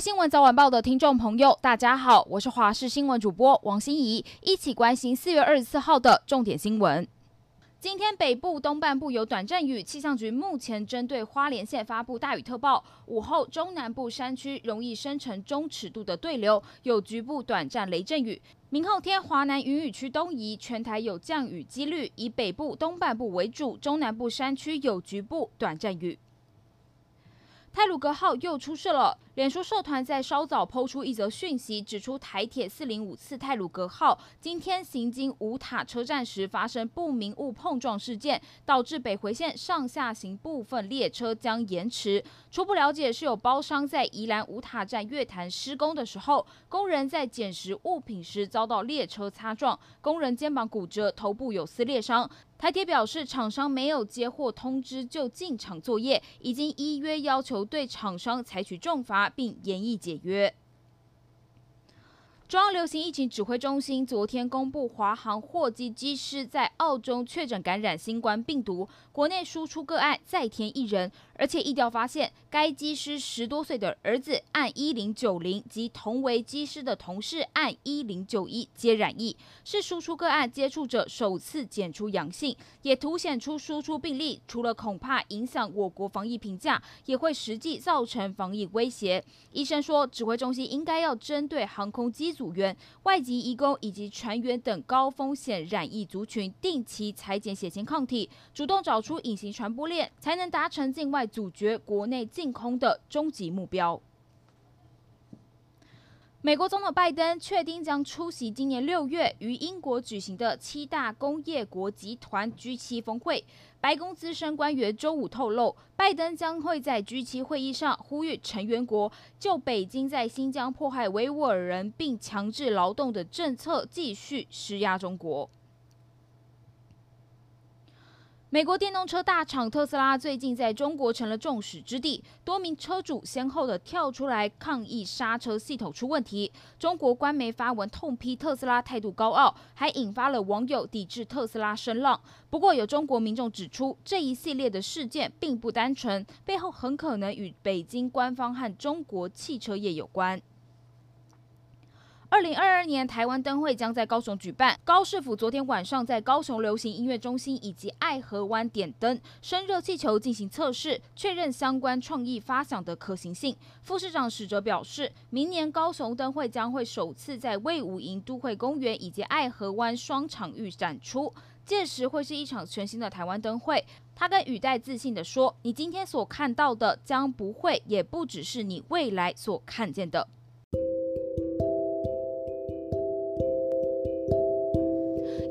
新闻早晚报的听众朋友，大家好，我是华视新闻主播王心怡，一起关心四月二十四号的重点新闻。今天北部东半部有短阵雨，气象局目前针对花莲县发布大雨特报。午后中南部山区容易生成中尺度的对流，有局部短暂雷阵雨。明后天华南云雨区东移，全台有降雨几率，以北部东半部为主，中南部山区有局部短阵雨。泰鲁阁号又出事了。脸书社团在稍早抛出一则讯息，指出台铁四零五次泰鲁阁号今天行经五塔车站时发生不明物碰撞事件，导致北回线上下行部分列车将延迟。初步了解是有包商在宜兰五塔站月台施工的时候，工人在捡拾物品时遭到列车擦撞，工人肩膀骨折，头部有撕裂伤。台铁表示，厂商没有接获通知就进场作业，已经依约要求对厂商采取重罚。并严议解约。中央流行疫情指挥中心昨天公布，华航货机机师在澳洲确诊感染新冠病毒，国内输出个案再添一人，而且疫调发现，该机师十多岁的儿子按一零九零及同为机师的同事按一零九一皆染疫，是输出个案接触者首次检出阳性，也凸显出输出病例除了恐怕影响我国防疫评价，也会实际造成防疫威胁。医生说，指挥中心应该要针对航空机组员、外籍移工以及船员等高风险染疫族群，定期裁剪血清抗体，主动找出隐形传播链，才能达成境外阻绝、国内净空的终极目标。美国总统拜登确定将出席今年六月于英国举行的七大工业国集团 G7 峰会。白宫资深官员周五透露，拜登将会在 G7 会议上呼吁成员国就北京在新疆迫害维吾尔人并强制劳动的政策继续施压中国。美国电动车大厂特斯拉最近在中国成了众矢之的，多名车主先后的跳出来抗议刹车系统出问题。中国官媒发文痛批特斯拉态度高傲，还引发了网友抵制特斯拉声浪。不过，有中国民众指出，这一系列的事件并不单纯，背后很可能与北京官方和中国汽车业有关。二零二二年台湾灯会将在高雄举办。高市府昨天晚上在高雄流行音乐中心以及爱河湾点灯、生热气球进行测试，确认相关创意发想的可行性。副市长史哲表示，明年高雄灯会将会首次在卫武营都会公园以及爱河湾双场域展出，届时会是一场全新的台湾灯会。他跟语带自信地说：“你今天所看到的将不会，也不只是你未来所看见的。”